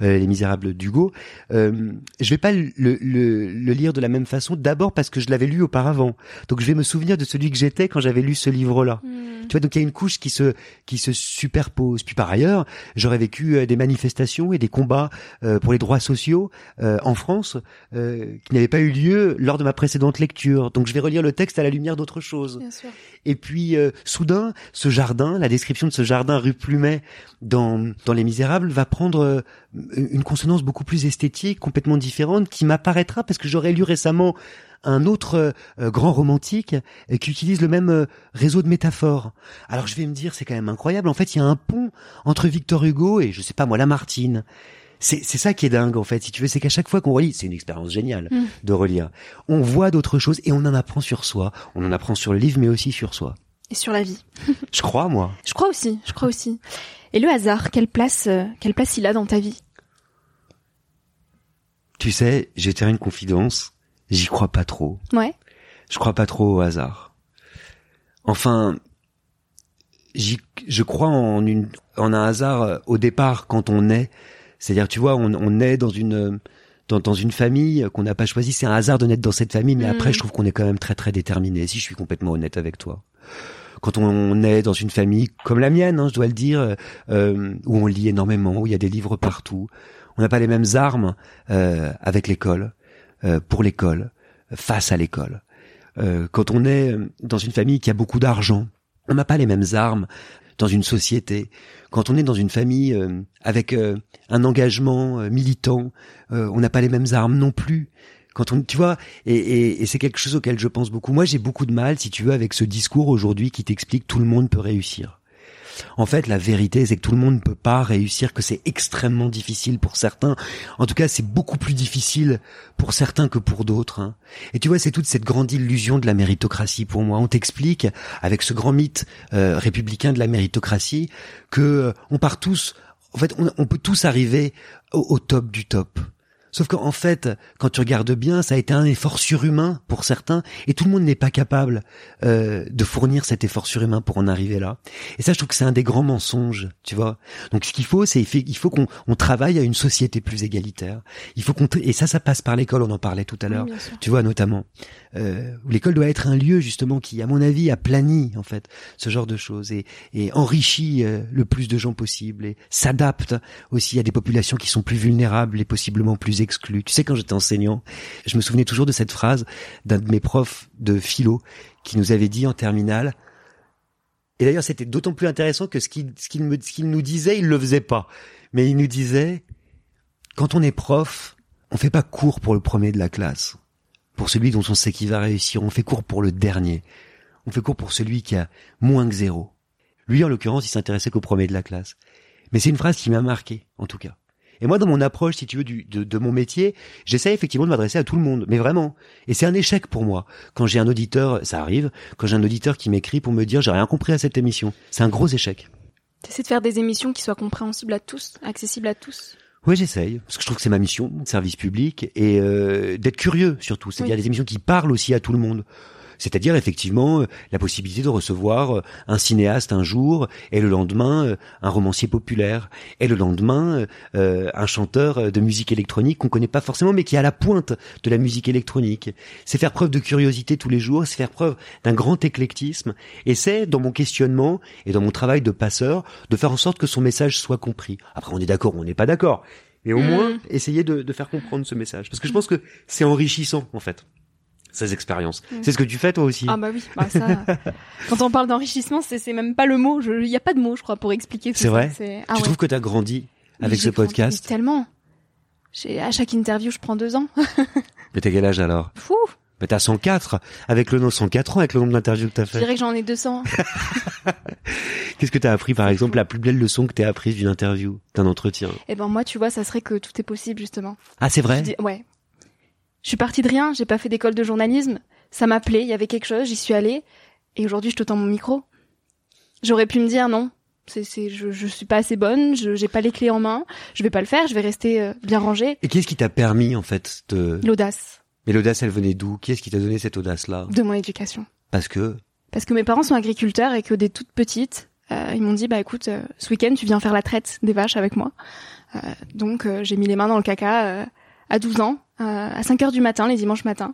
Les Misérables d'Hugo. Je vais pas le, le, le, lire de la même façon. D'abord parce que je l'avais lu auparavant. Donc je vais me souvenir de celui que j'étais quand j'avais lu ce livre-là. Hmm. Tu vois, donc il y a une couche qui se qui se superpose. Puis par ailleurs, j'aurais vécu des manifestations et des combats pour les droits sociaux euh, en France euh, qui n'avaient pas eu lieu lors de ma précédente lecture. Donc je vais relire le texte à la lumière d'autre chose. Et puis euh, soudain, ce jardin, la description de ce jardin rue Plumet dans dans Les Misérables va prendre une consonance beaucoup plus esthétique, complètement différente, qui m'apparaîtra parce que j'aurais lu récemment un autre grand romantique qui utilise le même réseau de métaphores. Alors je vais me dire, c'est quand même incroyable. En fait, il y a un pont entre Victor Hugo et je sais pas moi, Lamartine c'est ça qui est dingue en fait si tu veux c'est qu'à chaque fois qu'on relit c'est une expérience géniale mm. de relire. On voit d'autres choses et on en apprend sur soi. On en apprend sur le livre mais aussi sur soi. Et sur la vie. (laughs) Je crois moi. Je crois aussi je crois aussi. Et le hasard quelle place euh, quelle place il a dans ta vie? Tu sais j'ai une confidence. J'y crois pas trop. Ouais. Je crois pas trop au hasard. Enfin je crois en une en un hasard euh, au départ quand on est c'est-à-dire, tu vois, on, on est dans une dans, dans une famille qu'on n'a pas choisie. C'est un hasard de naître dans cette famille, mais après, mm. je trouve qu'on est quand même très très déterminé. Si je suis complètement honnête avec toi, quand on est dans une famille comme la mienne, hein, je dois le dire, euh, où on lit énormément, où il y a des livres partout, on n'a pas les mêmes armes euh, avec l'école, euh, pour l'école, face à l'école. Euh, quand on est dans une famille qui a beaucoup d'argent, on n'a pas les mêmes armes dans une société, quand on est dans une famille euh, avec euh, un engagement euh, militant, on n'a pas les mêmes armes non plus. Quand on, tu vois, et, et, et c'est quelque chose auquel je pense beaucoup. Moi, j'ai beaucoup de mal, si tu veux, avec ce discours aujourd'hui qui t'explique tout le monde peut réussir. En fait, la vérité, c'est que tout le monde ne peut pas réussir, que c'est extrêmement difficile pour certains. En tout cas, c'est beaucoup plus difficile pour certains que pour d'autres. Hein. Et tu vois, c'est toute cette grande illusion de la méritocratie pour moi. On t'explique, avec ce grand mythe euh, républicain de la méritocratie, que euh, on part tous. En fait, on, peut tous arriver au top du top. Sauf qu'en fait, quand tu regardes bien, ça a été un effort surhumain pour certains, et tout le monde n'est pas capable euh, de fournir cet effort surhumain pour en arriver là. Et ça, je trouve que c'est un des grands mensonges, tu vois. Donc, ce qu'il faut, c'est il faut qu'on on travaille à une société plus égalitaire. Il faut qu'on et ça, ça passe par l'école. On en parlait tout à l'heure, tu vois, notamment. Euh, l'école doit être un lieu justement qui, à mon avis, a plani en fait ce genre de choses et, et enrichit euh, le plus de gens possible et s'adapte aussi à des populations qui sont plus vulnérables et possiblement plus exclu. Tu sais, quand j'étais enseignant, je me souvenais toujours de cette phrase d'un de mes profs de philo qui nous avait dit en terminale. Et d'ailleurs, c'était d'autant plus intéressant que ce qu'il qu'il nous disait, il le faisait pas. Mais il nous disait, quand on est prof, on fait pas cours pour le premier de la classe, pour celui dont on sait qu'il va réussir. On fait cours pour le dernier. On fait cours pour celui qui a moins que zéro. Lui, en l'occurrence, il s'intéressait qu'au premier de la classe. Mais c'est une phrase qui m'a marqué, en tout cas. Et moi, dans mon approche, si tu veux, du, de, de mon métier, j'essaie effectivement de m'adresser à tout le monde, mais vraiment. Et c'est un échec pour moi. Quand j'ai un auditeur, ça arrive, quand j'ai un auditeur qui m'écrit pour me dire j'ai rien compris à cette émission, c'est un gros échec. T'essaies de faire des émissions qui soient compréhensibles à tous, accessibles à tous? Oui, j'essaye, parce que je trouve que c'est ma mission, service public, et euh, d'être curieux surtout. C'est-à-dire des émissions qui parlent aussi à tout le monde. C'est-à-dire effectivement euh, la possibilité de recevoir euh, un cinéaste un jour et le lendemain euh, un romancier populaire et le lendemain un chanteur de musique électronique qu'on connaît pas forcément mais qui est à la pointe de la musique électronique. C'est faire preuve de curiosité tous les jours, c'est faire preuve d'un grand éclectisme et c'est dans mon questionnement et dans mon travail de passeur de faire en sorte que son message soit compris. Après on est d'accord, on n'est pas d'accord. Mais au mmh. moins, essayer de, de faire comprendre ce message. Parce que je pense que c'est enrichissant, en fait ces expériences. Mm. C'est ce que tu fais toi aussi. Ah bah oui, bah ça. (laughs) quand on parle d'enrichissement, c'est même pas le mot. Il n'y a pas de mot, je crois, pour expliquer. C'est vrai. Ah tu trouves que tu as grandi avec ce podcast Tellement. À chaque interview, je prends deux ans. (laughs) Mais t'as quel âge alors? Fou. Mais t'as 104 avec le nom 104 ans avec le nombre d'interviews que t'as fait. Je dirais que j'en ai 200. (laughs) Qu'est-ce que t'as appris par exemple la plus belle leçon que t'as apprise d'une interview, d'un entretien? Eh ben moi tu vois ça serait que tout est possible justement. Ah c'est vrai? ouais. Je suis partie de rien, j'ai pas fait d'école de journalisme. Ça m'appelait, il y avait quelque chose, j'y suis allée. Et aujourd'hui, je te tends mon micro. J'aurais pu me dire non, c'est, c'est, je, je suis pas assez bonne, je, j'ai pas les clés en main, je vais pas le faire, je vais rester euh, bien rangée. Et qu'est-ce qui t'a permis, en fait, de... L'audace. Mais l'audace, elle venait d'où? Qui est-ce qui t'a donné cette audace-là? De mon éducation. Parce que? Parce que mes parents sont agriculteurs et que des toutes petites, euh, ils m'ont dit, bah écoute, euh, ce week-end, tu viens faire la traite des vaches avec moi. donc, j'ai mis les mains dans le caca à 12 ans, euh, à 5 heures du matin, les dimanches matins.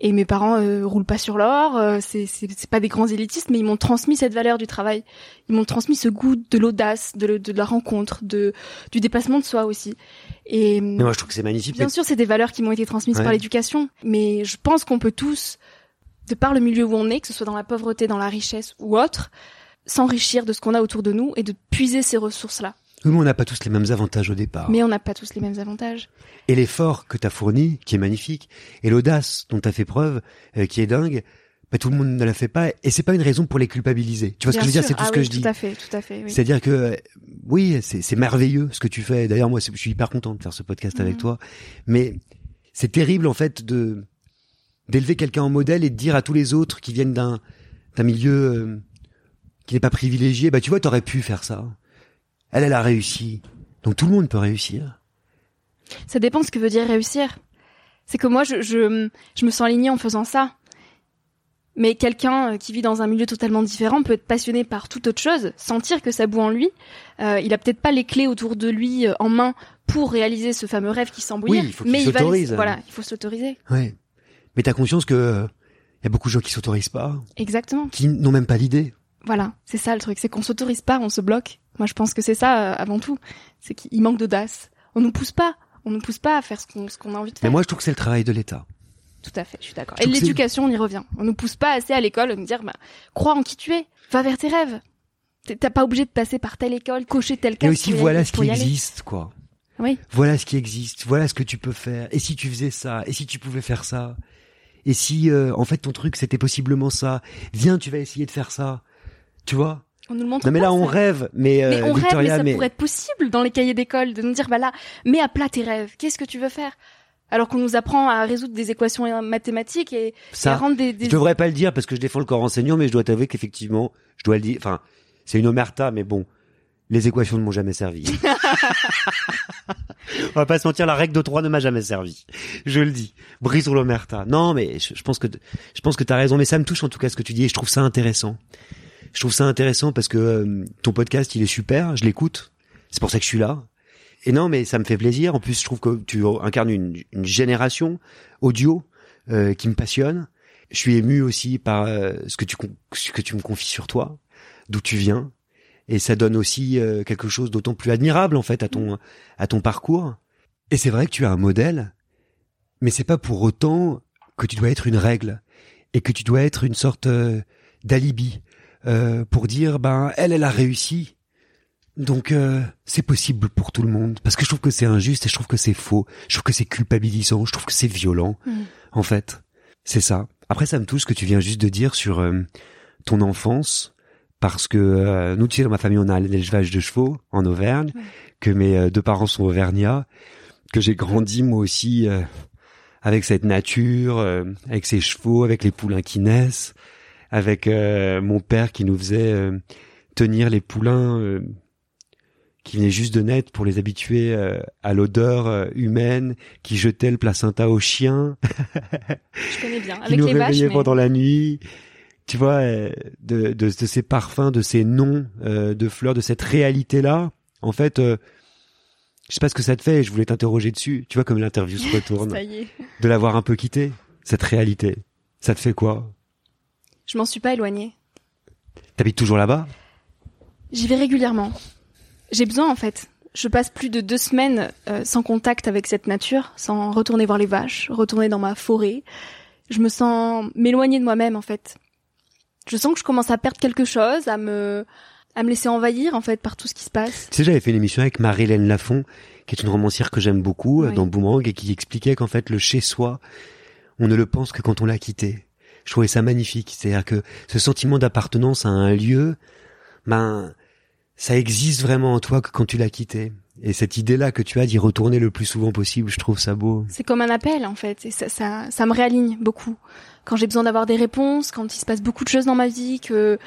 Et mes parents euh, roulent pas sur l'or, euh, c'est c'est pas des grands élitistes, mais ils m'ont transmis cette valeur du travail. Ils m'ont transmis ce goût de l'audace, de, de, la rencontre, de du dépassement de soi aussi. Et mais moi je trouve que c'est magnifique. Bien sûr, c'est des valeurs qui m'ont été transmises par l'éducation, mais je pense qu'on peut tous, de par le milieu où on est, que ce soit dans la pauvreté, dans la richesse ou autre, s'enrichir de ce qu'on a autour de nous et de puiser ces ressources-là. Nous, on n'a pas tous les mêmes avantages au départ. Mais on n'a pas tous les mêmes avantages. Et l'effort que t'as fourni, qui est magnifique, et l'audace dont t'as fait preuve, euh, qui est dingue, bah, tout le monde ne la fait pas, et c'est pas une raison pour les culpabiliser. Tu vois ce que je veux dire? C'est tout ah ce que je dis. Tout à fait, tout à fait. Oui. C'est-à-dire que euh, oui, c'est merveilleux ce que tu fais. D'ailleurs, moi, je suis hyper content de faire ce podcast avec mhm. toi. Mais c'est terrible en fait de d'élever quelqu'un en modèle et de dire à tous les autres qui viennent d'un d'un milieu euh, qui n'est pas privilégié, bah tu vois, t'aurais pu faire ça. Elle, elle a réussi. Donc tout le monde peut réussir. Ça dépend ce que veut dire réussir. C'est que moi, je, je, je me sens alignée en faisant ça. Mais quelqu'un euh, qui vit dans un milieu totalement différent peut être passionné par toute autre chose, sentir que ça boue en lui. Euh, il a peut-être pas les clés autour de lui euh, en main pour réaliser ce fameux rêve qui s'embrouille. Oui, il faut mais il s'autorise. Voilà, il faut s'autoriser. Oui. Mais t'as conscience que il y a beaucoup de gens qui s'autorisent pas. Exactement. Qui n'ont même pas l'idée. Voilà, c'est ça le truc, c'est qu'on s'autorise pas, on se bloque. Moi, je pense que c'est ça euh, avant tout, c'est qu'il manque d'audace. On nous pousse pas, on nous pousse pas à faire ce qu'on ce qu'on a envie de faire. Mais moi, je trouve que c'est le travail de l'État. Tout à fait, je suis d'accord. Et l'éducation, on y revient. On nous pousse pas assez à l'école à nous dire, bah, crois en qui tu es, va vers tes rêves. T'as pas obligé de passer par telle école, cocher telle case. Et aussi, voilà ce qui existe, quoi. Oui. Voilà ce qui existe. Voilà ce que tu peux faire. Et si tu faisais ça? Et si tu pouvais faire ça? Et si, euh, en fait, ton truc, c'était possiblement ça Viens, tu vas essayer de faire ça. Tu vois? On nous le montre Non, mais là, on rêve. Mais, euh, Mais on rêve, mais ça mais pourrait être possible dans les cahiers d'école de nous dire, bah là, mets à plat tes rêves. Qu'est-ce que tu veux faire? Alors qu'on nous apprend à résoudre des équations mathématiques et, et à ça, rendre des, des... je devrais pas le dire parce que je défends le corps enseignant, mais je dois t'avouer qu'effectivement, je dois le dire. Enfin, c'est une omerta, mais bon, les équations ne m'ont jamais servi. (laughs) On va pas se mentir, la règle de 3 ne m'a jamais servi. Je le dis. Brisons l'omerta. Non, mais je, je pense que je pense que t'as raison, mais ça me touche en tout cas ce que tu dis et je trouve ça intéressant. Je trouve ça intéressant parce que euh, ton podcast, il est super, je l'écoute. C'est pour ça que je suis là. Et non, mais ça me fait plaisir. En plus, je trouve que tu incarnes une, une génération audio euh, qui me passionne. Je suis ému aussi par euh, ce que tu ce que tu me confies sur toi, d'où tu viens, et ça donne aussi euh, quelque chose d'autant plus admirable en fait à ton à ton parcours. Et c'est vrai que tu as un modèle, mais c'est pas pour autant que tu dois être une règle et que tu dois être une sorte euh, d'alibi euh, pour dire ben elle elle a réussi. Donc euh, c'est possible pour tout le monde parce que je trouve que c'est injuste et je trouve que c'est faux, je trouve que c'est culpabilisant, je trouve que c'est violent Mm. en fait. C'est ça. Après ça me touche ce que tu viens juste de dire sur euh, ton enfance parce que euh, nous tu sais dans ma famille on a l'élevage de chevaux en Auvergne, Ouais. que mes euh, deux parents sont auvergnats, que j'ai grandi moi aussi euh, avec cette nature, euh, avec ces chevaux, avec les poulains qui naissent, avec euh, mon père qui nous faisait euh, tenir les poulains euh, qui venaient juste de naître pour les habituer euh, à l'odeur euh, humaine, qui jetait le placenta aux chiens, Je connais bien. (laughs) qui Avec nous les vaches, réveillait mais... pendant la nuit. Tu vois, euh, de, de, de ces parfums, de ces noms euh, de fleurs, de cette réalité-là. En fait, euh, je sais pas ce que ça te fait. Je voulais t'interroger dessus. Tu vois comme l'interview se (laughs) retourne, Ça y est. de l'avoir un peu quitté. Cette réalité, ça te fait quoi? Je m'en suis pas éloignée. T'habites toujours là-bas? J'y vais régulièrement. J'ai besoin en fait. Je passe plus de deux semaines euh, sans contact avec cette nature, sans retourner voir les vaches, retourner dans ma forêt. Je me sens m'éloigner de moi-même en fait. Je sens que je commence à perdre quelque chose, à me à me laisser envahir en fait par tout ce qui se passe. Tu sais, j'avais fait une émission avec Marie-Hélène Lafont, qui est une romancière que j'aime beaucoup, euh, Oui. dans Boomerang, et qui expliquait qu'en fait, le chez-soi, on ne le pense que quand on l'a quitté. Je trouvais ça magnifique. C'est-à-dire que ce sentiment d'appartenance à un lieu, ben, ça existe vraiment en toi que quand tu l'as quitté. Et cette idée-là que tu as d'y retourner le plus souvent possible, je trouve ça beau. C'est comme un appel en fait, et ça, ça, ça me réaligne beaucoup. Quand j'ai besoin d'avoir des réponses, quand il se passe beaucoup de choses dans ma vie, que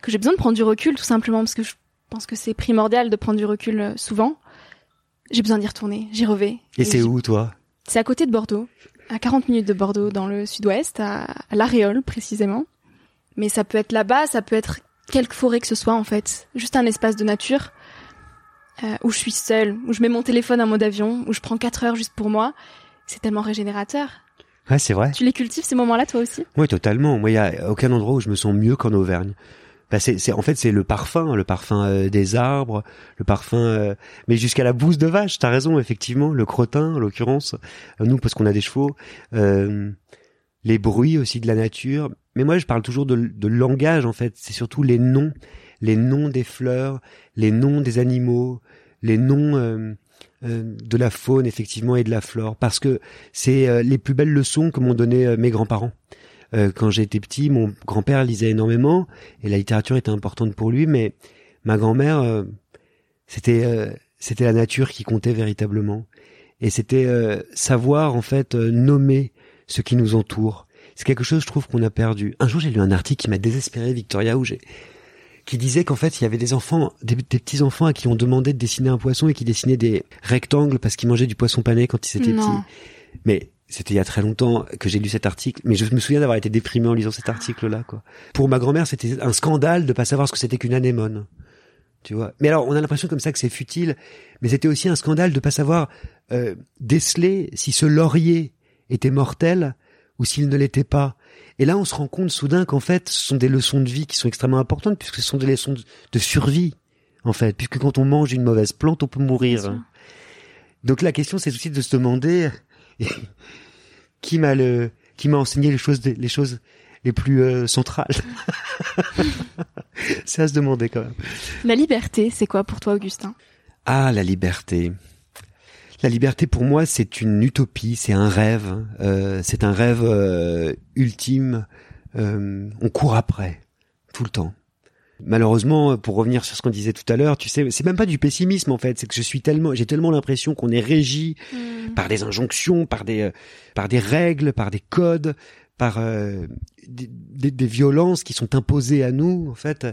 que j'ai besoin de prendre du recul tout simplement parce que je pense que c'est primordial de prendre du recul euh, souvent. J'ai besoin d'y retourner, j'y revais. Et c'est où, toi? C'est à côté de Bordeaux, à 40 minutes de Bordeaux, dans le sud-ouest, à, à l'Aréole précisément. Mais ça peut être là-bas, ça peut être quelque forêt que ce soit en fait, juste un espace de nature euh, où je suis seule, où je mets mon téléphone en mode avion, où je prends 4 heures juste pour moi. C'est tellement régénérateur. Ouais, c'est vrai. Tu les cultives ces moments-là toi aussi? Oui, totalement. Moi, il y a aucun endroit où je me sens mieux qu'en Auvergne. Bah, c'est, en fait, c'est le parfum, le parfum euh, des arbres, le parfum, euh, mais jusqu'à la bouse de vache. T'as raison, effectivement, le crottin, en l'occurrence, euh, nous parce qu'on a des chevaux, euh, les bruits aussi de la nature. Mais moi, je parle toujours de, de langage, en fait. C'est surtout les noms, les noms des fleurs, les noms des animaux, les noms euh, de la faune, effectivement, et de la flore, parce que c'est les plus belles leçons que m'ont donné mes grands-parents. Euh, quand j'étais petit, mon grand-père lisait énormément et la littérature était importante pour lui, mais ma grand-mère, euh, c'était euh, c'était la nature qui comptait véritablement et c'était euh, savoir en fait euh, nommer ce qui nous entoure. C'est quelque chose, je trouve, qu'on a perdu. Un jour, j'ai lu un article qui m'a désespéré, Victoria, où j'ai qui disait qu'en fait, il y avait des enfants, des, des petits enfants à qui on demandait de dessiner un poisson et qui dessinaient des rectangles parce qu'ils mangeaient du poisson pané quand ils étaient petits. Mais c'était il y a très longtemps que j'ai lu cet article, mais je me souviens d'avoir été déprimé en lisant cet article-là, quoi. Pour ma grand-mère, c'était un scandale de pas savoir ce que c'était qu'une anémone. Tu vois. Mais alors, on a l'impression comme ça que c'est futile, mais c'était aussi un scandale de pas savoir euh, déceler si ce laurier était mortel ou s'il ne l'était pas. Et là, on se rend compte soudain qu'en fait, ce sont des leçons de vie qui sont extrêmement importantes, puisque ce sont des leçons de, survie, en fait, puisque quand on mange une mauvaise plante, on peut mourir. Donc la question, c'est aussi de se demander qui m'a le, qui m'a enseigné les choses, les choses les plus euh, centrales. (laughs) c'est à se demander quand même. La liberté, c'est quoi pour toi, Augustin? Ah, la liberté. La liberté pour moi, c'est une utopie, c'est un rêve, euh, c'est un rêve euh, ultime. Euh, on court après tout le temps. Malheureusement, pour revenir sur ce qu'on disait tout à l'heure, tu sais, c'est même pas du pessimisme en fait, c'est que je suis tellement, j'ai tellement l'impression qu'on est régi Hmm. par des injonctions, par des, euh, par des règles, par des codes, par euh, des, des- violences qui sont imposées à nous, en fait,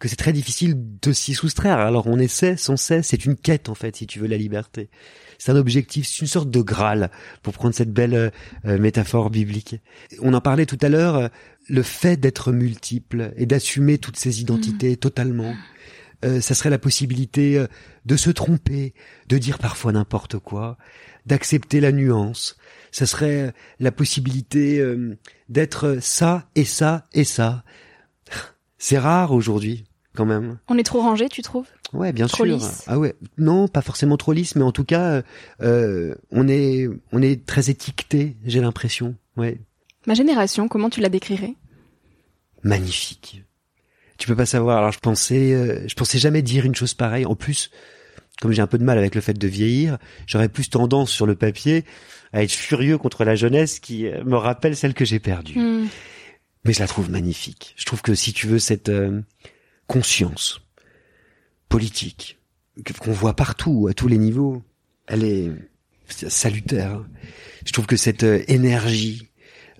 que c'est très difficile de s'y soustraire. Alors on essaie sans cesse, c'est une quête en fait, si tu veux, la liberté. C'est un objectif, c'est une sorte de Graal, pour prendre cette belle euh, euh, métaphore biblique. On en parlait tout à l'heure, euh, le fait d'être multiple et d'assumer toutes ces identités totalement. euh, ça serait la possibilité euh, de se tromper, de dire parfois n'importe quoi, d'accepter la nuance. Ça serait la possibilité euh, d'être ça et ça et ça. C'est rare aujourd'hui, quand même. On est trop rangé, tu trouves? Ouais, bien Trop sûr. lisse. Ah ouais, non, pas forcément trop lisse, mais en tout cas, euh, euh, on est on est très étiqueté, j'ai l'impression. Ouais, Ma génération, comment tu la décrirais? Magnifique. Tu peux pas savoir. Alors je pensais, euh, je pensais jamais dire une chose pareille. En plus, comme j'ai un peu de mal avec le fait de vieillir, j'aurais plus tendance sur le papier à être furieux contre la jeunesse qui euh, me rappelle celle que j'ai perdue. Hmm. Mais je la trouve magnifique. Je trouve que si tu veux cette euh, conscience politique que- qu'on voit partout, à tous les niveaux, elle est salutaire. Je trouve que cette euh, énergie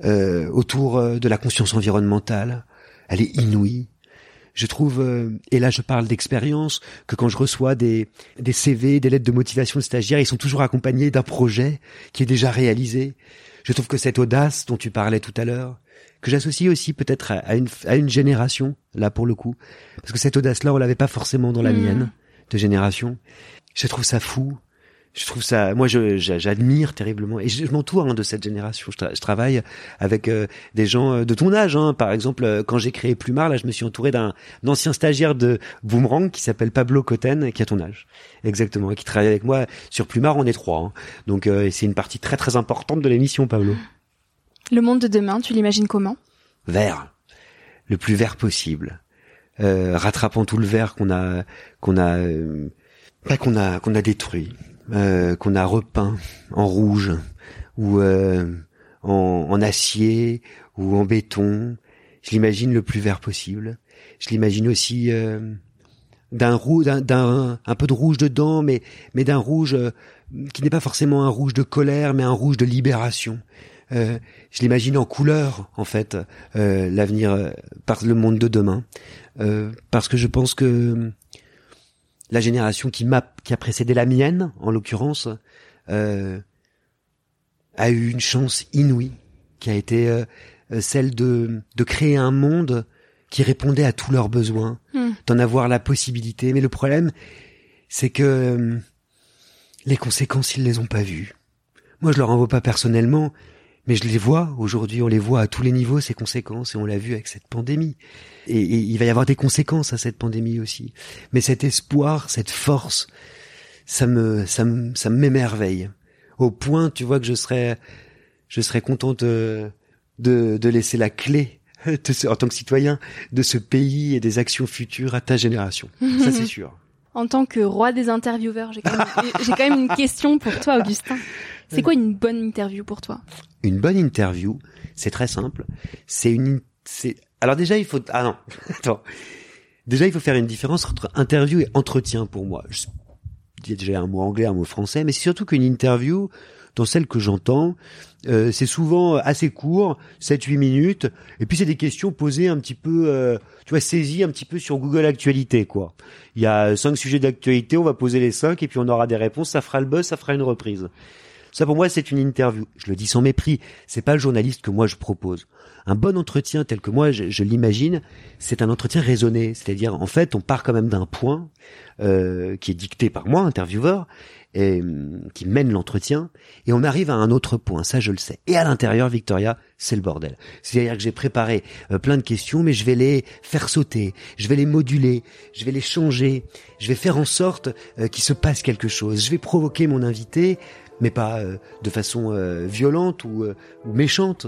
euh, autour de la conscience environnementale, elle est inouïe. Je trouve, euh, et là je parle d'expérience, que quand je reçois des, des CV, des lettres de motivation de stagiaires, ils sont toujours accompagnés d'un projet qui est déjà réalisé. Je trouve que cette audace dont tu parlais tout à l'heure, que j'associe aussi peut-être à, à une, à une génération, là pour le coup, parce que cette audace-là, on l'avait pas forcément dans la Mhm. mienne de génération. Je trouve ça fou. Je trouve ça, moi, je j'a- j'admire terriblement et je, je m'entoure hein, de cette génération. Je, tra- je travaille avec euh, des gens euh, de ton âge. Hein. Par exemple, euh, quand j'ai créé Plumard, là, je me suis entouré d'un ancien stagiaire de Boomerang qui s'appelle Pablo Cotten, qui a ton âge, exactement, et qui travaille avec moi sur Plumard. On est trois, hein. donc euh, c'est une partie très très importante de l'émission, Pablo. Le monde de demain, tu l'imagines comment? Vert, le plus vert possible, euh, rattrapant tout le vert qu'on a qu'on a euh, pas qu'on a qu'on a détruit, euh, qu'on a repeint en rouge ou euh, en, en acier ou en béton. Je l'imagine le plus vert possible. Je l'imagine aussi euh, d'un rouge, d'un, un peu de rouge dedans, mais mais d'un rouge euh, qui n'est pas forcément un rouge de colère, mais un rouge de libération. Euh, je l'imagine en couleur, en fait, euh, l'avenir euh, par le monde de demain, Euh, parce que je pense que la génération qui m'a, qui a précédé la mienne, en l'occurrence, euh, a eu une chance inouïe, qui a été euh, euh, celle de de créer un monde qui répondait à tous leurs besoins, Hmm. d'en avoir la possibilité. Mais le problème, c'est que euh, les conséquences, ils les ont pas vues. Moi, je leur en veux pas personnellement, mais je les vois aujourd'hui, on les voit à tous les niveaux ces conséquences, et on l'a vu avec cette pandémie. Et, et il va y avoir des conséquences à cette pandémie aussi. Mais cet espoir, cette force, ça me, ça me, ça m'émerveille. Au point, tu vois, que je serais, je serais content de, de, de laisser la clé, (laughs) de ce- en tant que citoyen, de ce pays et des actions futures à ta génération. Ça, c'est (laughs) sûr. En tant que roi des intervieweurs, j'ai quand, même- j'ai quand même une question pour toi, Augustin. (laughs) C'est quoi une bonne interview pour toi? Une bonne interview, c'est très simple. C'est une, c'est, alors déjà, il faut, ah non, (laughs) attends. Déjà, il faut faire une différence entre interview et entretien pour moi. Je- Il déjà un mot anglais, un mot français, mais c'est surtout qu'une interview, dans celle que j'entends, euh, c'est souvent assez court, 7-8 minutes, et puis c'est des questions posées un petit peu, euh, tu vois, saisies un petit peu sur Google Actualité, quoi. Il y a cinq sujets d'actualité, on va poser les cinq, et puis on aura des réponses, ça fera le buzz, ça fera une reprise. Ça pour moi c'est une interview. Je le dis sans mépris. C'est pas le journaliste que moi je propose. Un bon entretien tel que moi je, je l'imagine, c'est un entretien raisonné. C'est-à-dire en fait on part quand même d'un point euh, qui est dicté par moi, intervieweur, et hum, qui mène l'entretien, et on arrive à un autre point. Ça je le sais. Et à l'intérieur, Victoria, c'est le bordel. C'est-à-dire que j'ai préparé euh, plein de questions, mais je vais les faire sauter, je vais les moduler, je vais les changer, je vais faire en sorte euh, qu'il se passe quelque chose. Je vais provoquer mon invité mais pas euh, de façon euh, violente ou, euh, ou méchante.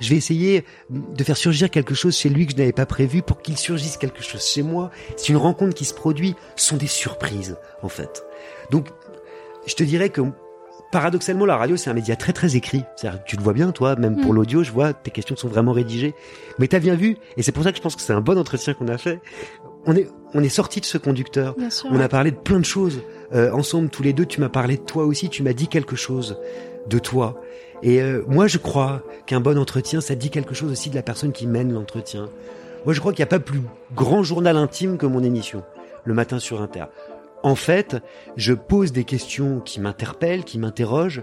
Je vais essayer de faire surgir quelque chose chez lui que je n'avais pas prévu pour qu'il surgisse quelque chose chez moi. C'est une rencontre qui se produit, ce sont des surprises en fait. Donc je te dirais que paradoxalement la radio c'est un média très très écrit. Tu le vois bien toi, même pour Mm. l'audio, je vois tes questions sont vraiment rédigées. Mais t'as bien vu et c'est pour ça que je pense que c'est un bon entretien qu'on a fait. On est on est sorti de ce conducteur. Bien sûr. On a parlé de plein de choses euh, ensemble tous les deux. Tu m'as parlé de toi aussi. Tu m'as dit quelque chose de toi. Et euh, moi, je crois qu'un bon entretien, ça dit quelque chose aussi de la personne qui mène l'entretien. Moi, je crois qu'il n'y a pas plus grand journal intime que mon émission, le matin sur Inter. En fait, je pose des questions qui m'interpellent, qui m'interrogent,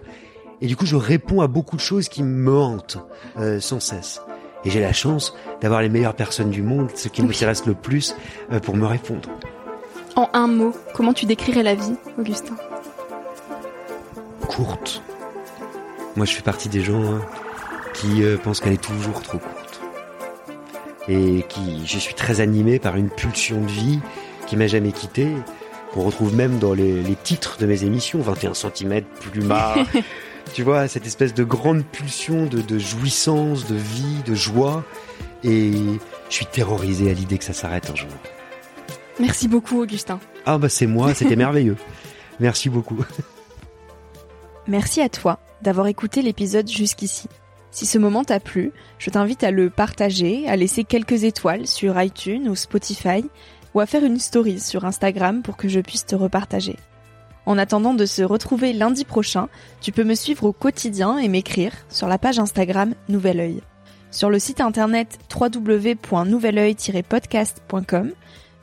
et du coup, je réponds à beaucoup de choses qui me hantent euh, sans cesse. Et j'ai la chance d'avoir les meilleures personnes du monde, ce qui Oui. m'intéresse le plus, euh, pour me répondre. En un mot, comment tu décrirais la vie, Augustin? Courte. Moi, je fais partie des gens hein, qui euh, pensent qu'elle est toujours trop courte. Et qui, je suis très animé par une pulsion de vie qui m'a jamais quitté, qu'on retrouve même dans les, les titres de mes émissions, 21 cm, plumard. tu vois, cette espèce de grande pulsion de, de jouissance, de vie, de joie. Et je suis terrorisé à l'idée que ça s'arrête un jour. Merci beaucoup, Augustin. Ah bah c'est moi, c'était merveilleux. Merci beaucoup. Merci à toi d'avoir écouté l'épisode jusqu'ici. Si ce moment t'a plu, je t'invite à le partager, à laisser quelques étoiles sur iTunes ou Spotify, ou à faire une story sur Instagram pour que je puisse te repartager. En attendant de se retrouver lundi prochain, tu peux me suivre au quotidien et m'écrire sur la page Instagram Nouvel Oeil. Sur le site internet www.nouveloeil-podcast.com,